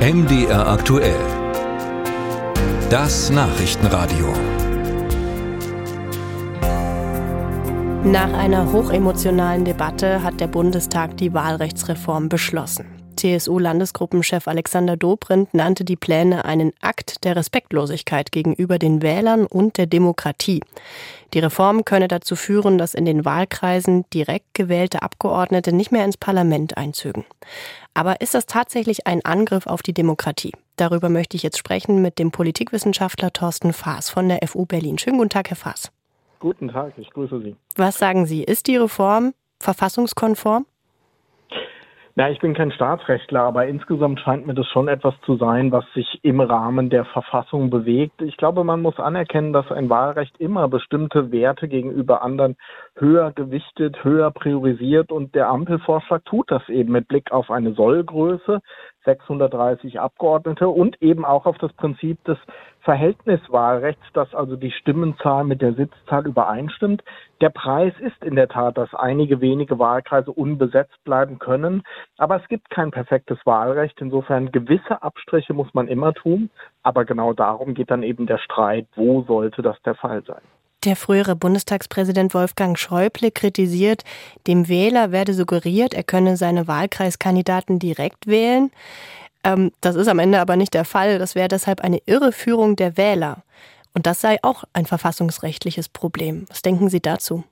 MDR aktuell. Das Nachrichtenradio. Nach einer hochemotionalen Debatte hat der Bundestag die Wahlrechtsreform beschlossen. CSU-Landesgruppenchef Alexander Dobrindt nannte die Pläne einen Akt der Respektlosigkeit gegenüber den Wählern und der Demokratie. Die Reform könne dazu führen, dass in den Wahlkreisen direkt gewählte Abgeordnete nicht mehr ins Parlament einzögen. Aber ist das tatsächlich ein Angriff auf die Demokratie? Darüber möchte ich jetzt sprechen mit dem Politikwissenschaftler Thorsten Faas von der FU Berlin. Schönen guten Tag, Herr Faas. Guten Tag, ich grüße Sie. Was sagen Sie? Ist die Reform verfassungskonform? Ja, ich bin kein Staatsrechtler, aber insgesamt scheint mir das schon etwas zu sein, was sich im Rahmen der Verfassung bewegt. Ich glaube, man muss anerkennen, dass ein Wahlrecht immer bestimmte Werte gegenüber anderen höher gewichtet, höher priorisiert und der Ampelvorschlag tut das eben mit Blick auf eine Sollgröße, 630 Abgeordnete und eben auch auf das Prinzip des Verhältniswahlrechts, dass also die Stimmenzahl mit der Sitzzahl übereinstimmt. Der Preis ist in der Tat, dass einige wenige Wahlkreise unbesetzt bleiben können, aber es gibt kein perfektes Wahlrecht. Insofern gewisse Abstriche muss man immer tun, aber genau darum geht dann eben der Streit, wo sollte das der Fall sein. Der frühere Bundestagspräsident Wolfgang Schäuble kritisiert, dem Wähler werde suggeriert, er könne seine Wahlkreiskandidaten direkt wählen. Ähm, das ist am Ende aber nicht der Fall. Das wäre deshalb eine Irreführung der Wähler. Und das sei auch ein verfassungsrechtliches Problem. Was denken Sie dazu?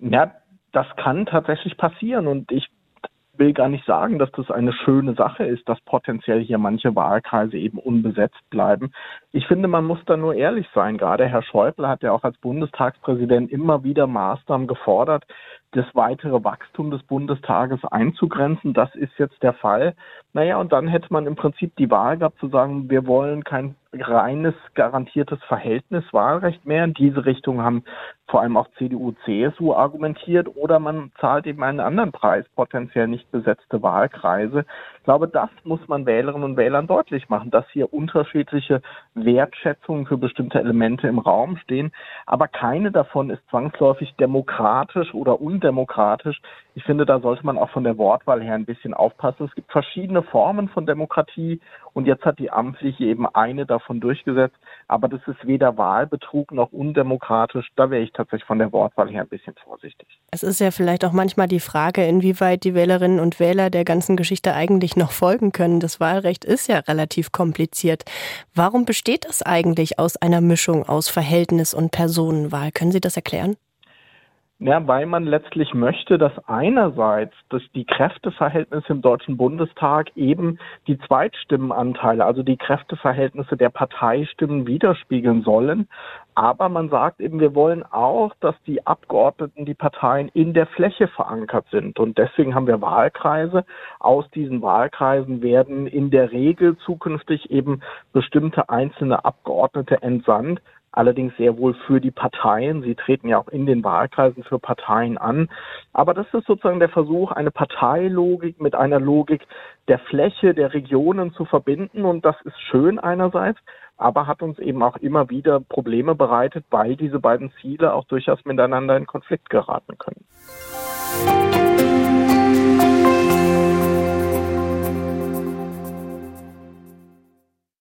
Ja, das kann tatsächlich passieren. Und ich will gar nicht sagen, dass das eine schöne Sache ist, dass potenziell hier manche Wahlkreise eben unbesetzt bleiben. Ich finde, man muss da nur ehrlich sein. Gerade Herr Schäuble hat ja auch als Bundestagspräsident immer wieder Maßnahmen gefordert, das weitere Wachstum des Bundestages einzugrenzen. Das ist jetzt der Fall. Naja, und dann hätte man im Prinzip die Wahl gehabt zu sagen, wir wollen kein reines garantiertes Verhältniswahlrecht mehr. In diese Richtung haben vor allem auch CDU, CSU argumentiert oder man zahlt eben einen anderen Preis, potenziell nicht besetzte Wahlkreise. Ich glaube, das muss man Wählerinnen und Wählern deutlich machen, dass hier unterschiedliche Wertschätzungen für bestimmte Elemente im Raum stehen, aber keine davon ist zwangsläufig demokratisch oder undemokratisch. Ich finde, da sollte man auch von der Wortwahl her ein bisschen aufpassen. Es gibt verschiedene Formen von Demokratie und jetzt hat die Ampel hier eben eine davon durchgesetzt. Aber das ist weder Wahlbetrug noch undemokratisch. Da wäre ich tatsächlich von der Wortwahl her ein bisschen vorsichtig. Es ist ja vielleicht auch manchmal die Frage, inwieweit die Wählerinnen und Wähler der ganzen Geschichte eigentlich noch folgen können. Das Wahlrecht ist ja relativ kompliziert. Warum besteht das eigentlich aus einer Mischung aus Verhältnis und Personenwahl? Können Sie das erklären? Ja, weil man letztlich möchte, dass einerseits dass die Kräfteverhältnisse im Deutschen Bundestag eben die Zweitstimmenanteile, also die Kräfteverhältnisse der Parteistimmen widerspiegeln sollen. Aber man sagt eben, wir wollen auch, dass die Abgeordneten, die Parteien in der Fläche verankert sind. Und deswegen haben wir Wahlkreise. Aus diesen Wahlkreisen werden in der Regel zukünftig eben bestimmte einzelne Abgeordnete entsandt allerdings sehr wohl für die Parteien. Sie treten ja auch in den Wahlkreisen für Parteien an. Aber das ist sozusagen der Versuch, eine Parteilogik mit einer Logik der Fläche, der Regionen zu verbinden. Und das ist schön einerseits, aber hat uns eben auch immer wieder Probleme bereitet, weil diese beiden Ziele auch durchaus miteinander in Konflikt geraten können.